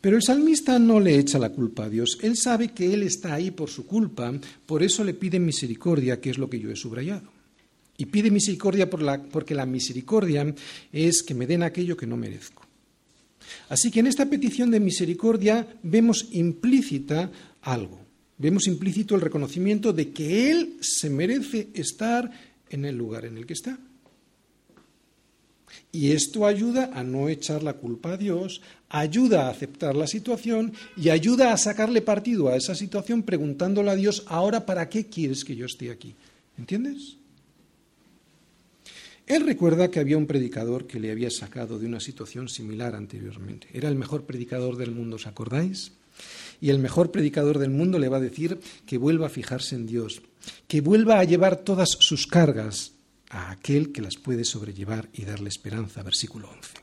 Pero el salmista no le echa la culpa a Dios. Él sabe que Él está ahí por su culpa, por eso le pide misericordia, que es lo que yo he subrayado. Y pide misericordia porque la misericordia es que me den aquello que no merezco. Así que en esta petición de misericordia vemos implícita algo. Vemos implícito el reconocimiento de que Él se merece estar en el lugar en el que está. Y esto ayuda a no echar la culpa a Dios, ayuda a aceptar la situación y ayuda a sacarle partido a esa situación preguntándole a Dios, ahora, ¿para qué quieres que yo esté aquí? ¿Entiendes? Él recuerda que había un predicador que le había sacado de una situación similar anteriormente. Era el mejor predicador del mundo, ¿os acordáis? Y el mejor predicador del mundo le va a decir que vuelva a fijarse en Dios, que vuelva a llevar todas sus cargas a aquel que las puede sobrellevar y darle esperanza. Versículo 11.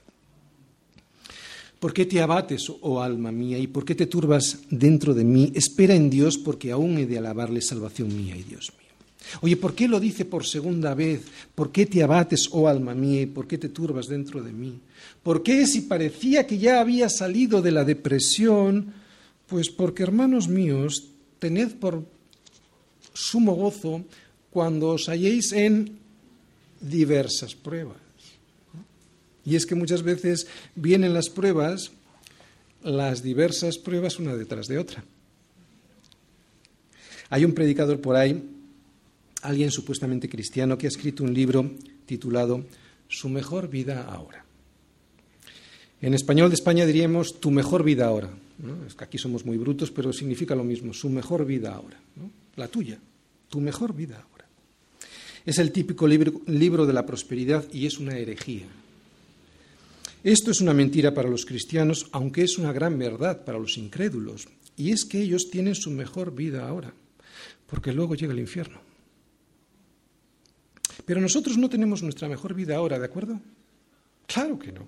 ¿Por qué te abates, oh alma mía, y por qué te turbas dentro de mí? Espera en Dios, porque aún he de alabarle salvación mía y Dios. Oye, ¿por qué lo dice por segunda vez? ¿Por qué te abates, oh alma mía, por qué te turbas dentro de mí? ¿Por qué si parecía que ya había salido de la depresión? Pues porque, hermanos míos, tened por sumo gozo cuando os halléis en diversas pruebas. Y es que muchas veces vienen las pruebas, las diversas pruebas una detrás de otra. Hay un predicador por ahí alguien supuestamente cristiano que ha escrito un libro titulado Su mejor vida ahora. En español de España diríamos Tu mejor vida ahora. Es que aquí somos muy brutos, pero significa lo mismo, su mejor vida ahora. La tuya, tu mejor vida ahora. Es el típico libro, de la prosperidad y es una herejía. Esto es una mentira para los cristianos, aunque es una gran verdad para los incrédulos. Y es que ellos tienen su mejor vida ahora, porque luego llega el infierno. Pero nosotros no tenemos nuestra mejor vida ahora, ¿de acuerdo? Claro que no.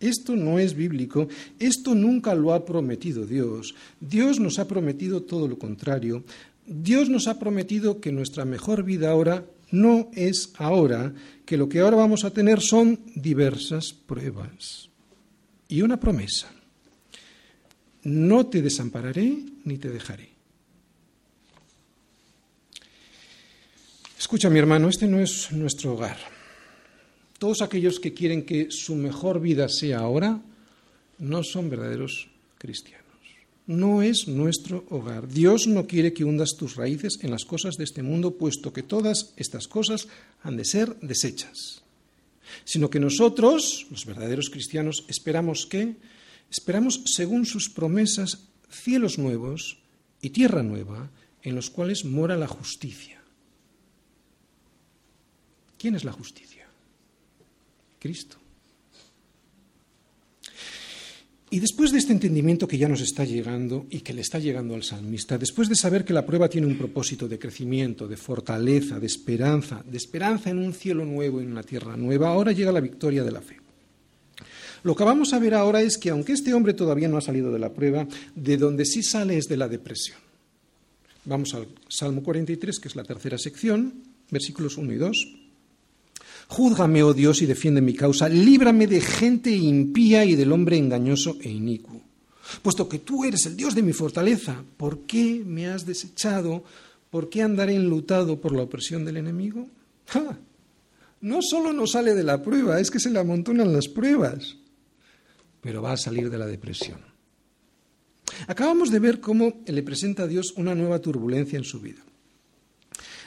Esto no es bíblico, esto nunca lo ha prometido Dios. Dios nos ha prometido todo lo contrario. Dios nos ha prometido que nuestra mejor vida ahora no es ahora, que lo que ahora vamos a tener son diversas pruebas. Y una promesa. No te desampararé ni te dejaré. Escucha, mi hermano, este no es nuestro hogar. Todos aquellos que quieren que su mejor vida sea ahora no son verdaderos cristianos. No es nuestro hogar. Dios no quiere que hundas tus raíces en las cosas de este mundo, puesto que todas estas cosas han de ser desechas. Sino que nosotros, los verdaderos cristianos, esperamos que, esperamos según sus promesas, cielos nuevos y tierra nueva, en los cuales mora la justicia. ¿Quién es la justicia? Cristo. Y después de este entendimiento que ya nos está llegando y que le está llegando al salmista, después de saber que la prueba tiene un propósito de crecimiento, de fortaleza, de esperanza, de esperanza en un cielo nuevo y en una tierra nueva, ahora llega la victoria de la fe. Lo que vamos a ver ahora es que aunque este hombre todavía no ha salido de la prueba, de donde sí sale es de la depresión. Vamos al Salmo 43, que es la tercera sección, versículos 1 y 2. Júzgame, oh Dios, y defiende mi causa. Líbrame de gente impía y del hombre engañoso e inicuo. Puesto que tú eres el Dios de mi fortaleza, ¿por qué me has desechado? ¿Por qué andaré enlutado por la opresión del enemigo? No solo no sale de la prueba, es que se le amontonan las pruebas, pero va a salir de la depresión. Acabamos de ver cómo le presenta a Dios una nueva turbulencia en su vida.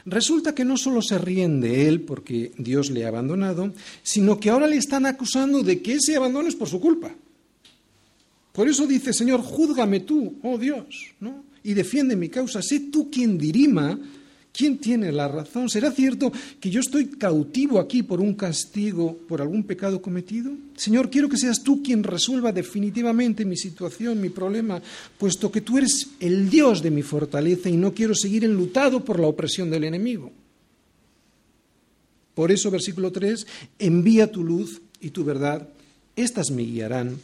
Resulta que no solo se ríen de él porque Dios le ha abandonado, sino que ahora le están acusando de que ese abandono es por su culpa. Por eso dice, Señor, júzgame tú, oh Dios, ¿no? y defiende mi causa. Sé tú quien dirima ¿Quién tiene la razón? ¿Será cierto que yo estoy cautivo aquí por un castigo, por algún pecado cometido? Señor, quiero que seas tú quien resuelva definitivamente mi situación, mi problema, puesto que tú eres el Dios de mi fortaleza y no quiero seguir enlutado por la opresión del enemigo. Por eso, versículo 3, envía tu luz y tu verdad, estas me guiarán,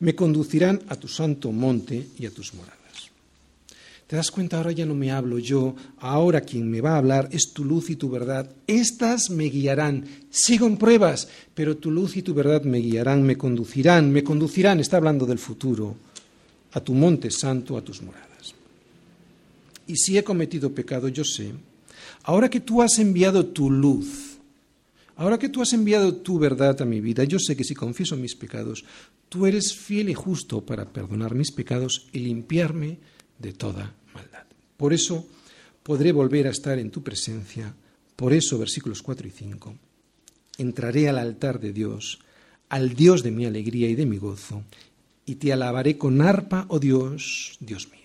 me conducirán a tu santo monte y a tus moradas. ¿Te das cuenta? Ahora ya no me hablo yo, ahora quien me va a hablar es tu luz y tu verdad. Estas me guiarán. Sigo en pruebas, pero tu luz y tu verdad me guiarán, me conducirán, me conducirán, está hablando del futuro, a tu monte santo, a tus moradas. Y si he cometido pecado, yo sé, ahora que tú has enviado tu luz, Ahora que tú has enviado tu verdad a mi vida, yo sé que si confieso mis pecados, tú eres fiel y justo para perdonar mis pecados y limpiarme de toda maldad. Por eso podré volver a estar en tu presencia. Por eso, versículos 4 y 5, entraré al altar de Dios, al Dios de mi alegría y de mi gozo, y te alabaré con arpa, oh Dios, Dios mío.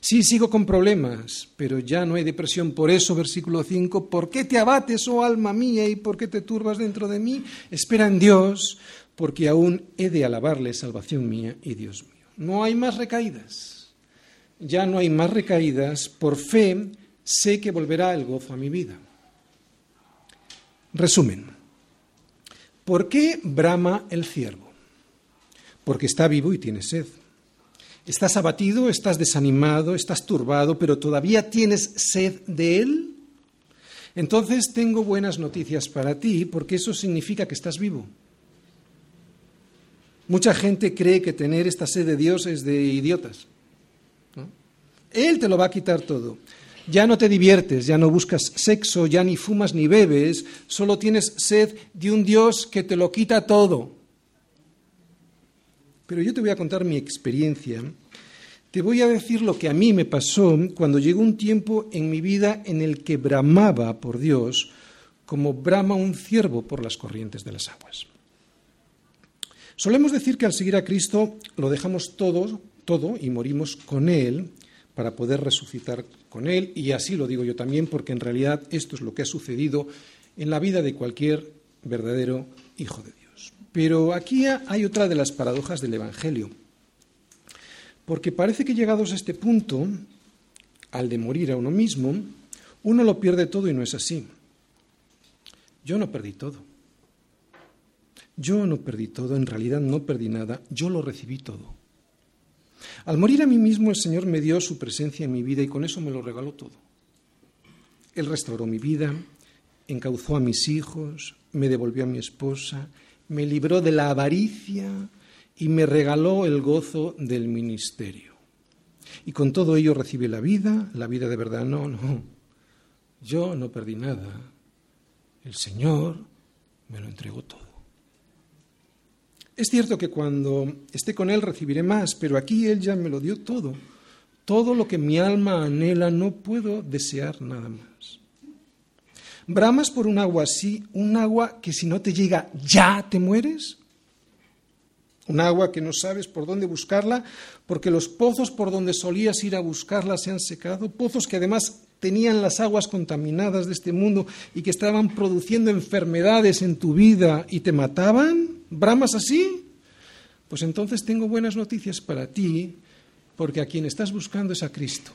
Sí, sigo con problemas, pero ya no hay depresión. Por eso, versículo 5, ¿por qué te abates, oh alma mía, y por qué te turbas dentro de mí? Espera en Dios, porque aún he de alabarle, salvación mía y Dios mío. No hay más recaídas. Ya no hay más recaídas. Por fe sé que volverá el gozo a mi vida. Resumen. ¿Por qué brama el ciervo? Porque está vivo y tiene sed. Estás abatido, estás desanimado, estás turbado, pero todavía tienes sed de Él. Entonces tengo buenas noticias para ti, porque eso significa que estás vivo. Mucha gente cree que tener esta sed de Dios es de idiotas. Él te lo va a quitar todo. Ya no te diviertes, ya no buscas sexo, ya ni fumas ni bebes, solo tienes sed de un Dios que te lo quita todo. Pero yo te voy a contar mi experiencia. Te voy a decir lo que a mí me pasó cuando llegó un tiempo en mi vida en el que bramaba por Dios como brama un ciervo por las corrientes de las aguas. Solemos decir que al seguir a Cristo lo dejamos todo, todo y morimos con Él para poder resucitar con Él, y así lo digo yo también, porque en realidad esto es lo que ha sucedido en la vida de cualquier verdadero hijo de Dios. Pero aquí hay otra de las paradojas del Evangelio, porque parece que llegados a este punto, al de morir a uno mismo, uno lo pierde todo y no es así. Yo no perdí todo. Yo no perdí todo, en realidad no perdí nada, yo lo recibí todo. Al morir a mí mismo el Señor me dio su presencia en mi vida y con eso me lo regaló todo. Él restauró mi vida, encauzó a mis hijos, me devolvió a mi esposa, me libró de la avaricia y me regaló el gozo del ministerio. Y con todo ello recibí la vida, la vida de verdad. No, no. Yo no perdí nada. El Señor me lo entregó todo. Es cierto que cuando esté con Él recibiré más, pero aquí Él ya me lo dio todo. Todo lo que mi alma anhela, no puedo desear nada más. ¿Bramas por un agua así, un agua que si no te llega ya te mueres? Un agua que no sabes por dónde buscarla, porque los pozos por donde solías ir a buscarla se han secado, pozos que además tenían las aguas contaminadas de este mundo y que estaban produciendo enfermedades en tu vida y te mataban. ¿Bramas así? Pues entonces tengo buenas noticias para ti, porque a quien estás buscando es a Cristo.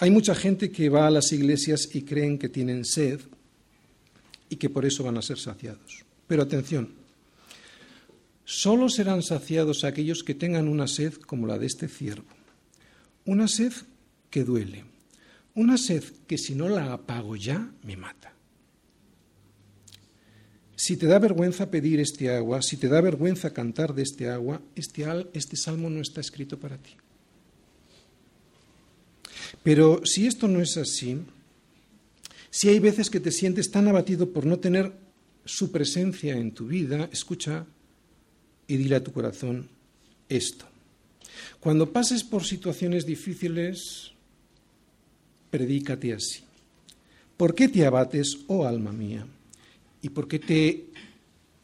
Hay mucha gente que va a las iglesias y creen que tienen sed y que por eso van a ser saciados. Pero atención, solo serán saciados aquellos que tengan una sed como la de este ciervo. Una sed que duele. Una sed que si no la apago ya, me mata. Si te da vergüenza pedir este agua, si te da vergüenza cantar de este agua, este, este salmo no está escrito para ti. Pero si esto no es así, si hay veces que te sientes tan abatido por no tener su presencia en tu vida, escucha y dile a tu corazón esto. Cuando pases por situaciones difíciles, predícate así. ¿Por qué te abates, oh alma mía? ¿Y por qué te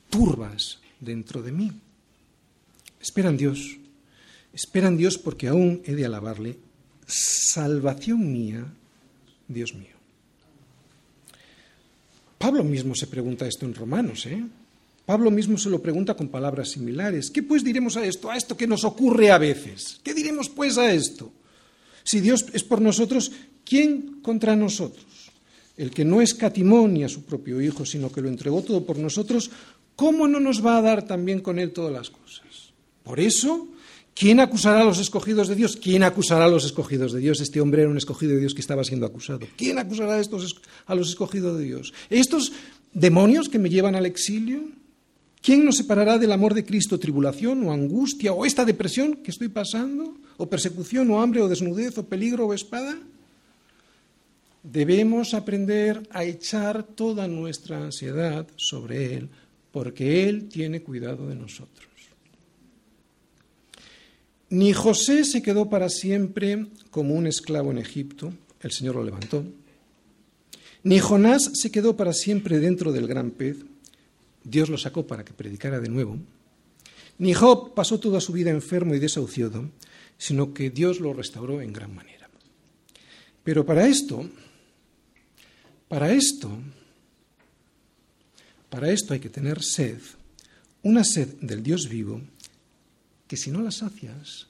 turbas dentro de mí? Espera en Dios, espera en Dios porque aún he de alabarle salvación mía, Dios mío. Pablo mismo se pregunta esto en Romanos, ¿eh? Pablo mismo se lo pregunta con palabras similares. ¿Qué pues diremos a esto? A esto que nos ocurre a veces. ¿Qué diremos pues a esto? Si Dios es por nosotros, ¿quién contra nosotros? El que no escatimó ni a su propio Hijo, sino que lo entregó todo por nosotros, ¿cómo no nos va a dar también con Él todas las cosas? Por eso, ¿Quién acusará a los escogidos de Dios? ¿Quién acusará a los escogidos de Dios? Este hombre era un escogido de Dios que estaba siendo acusado. ¿Quién acusará a, estos, a los escogidos de Dios? ¿Estos demonios que me llevan al exilio? ¿Quién nos separará del amor de Cristo? ¿Tribulación o angustia o esta depresión que estoy pasando? ¿O persecución o hambre o desnudez o peligro o espada? Debemos aprender a echar toda nuestra ansiedad sobre Él, porque Él tiene cuidado de nosotros. Ni José se quedó para siempre como un esclavo en Egipto, el Señor lo levantó. Ni Jonás se quedó para siempre dentro del gran pez, Dios lo sacó para que predicara de nuevo. Ni Job pasó toda su vida enfermo y desahuciado, sino que Dios lo restauró en gran manera. Pero para esto, para esto, para esto hay que tener sed, una sed del Dios vivo que si no la sacias.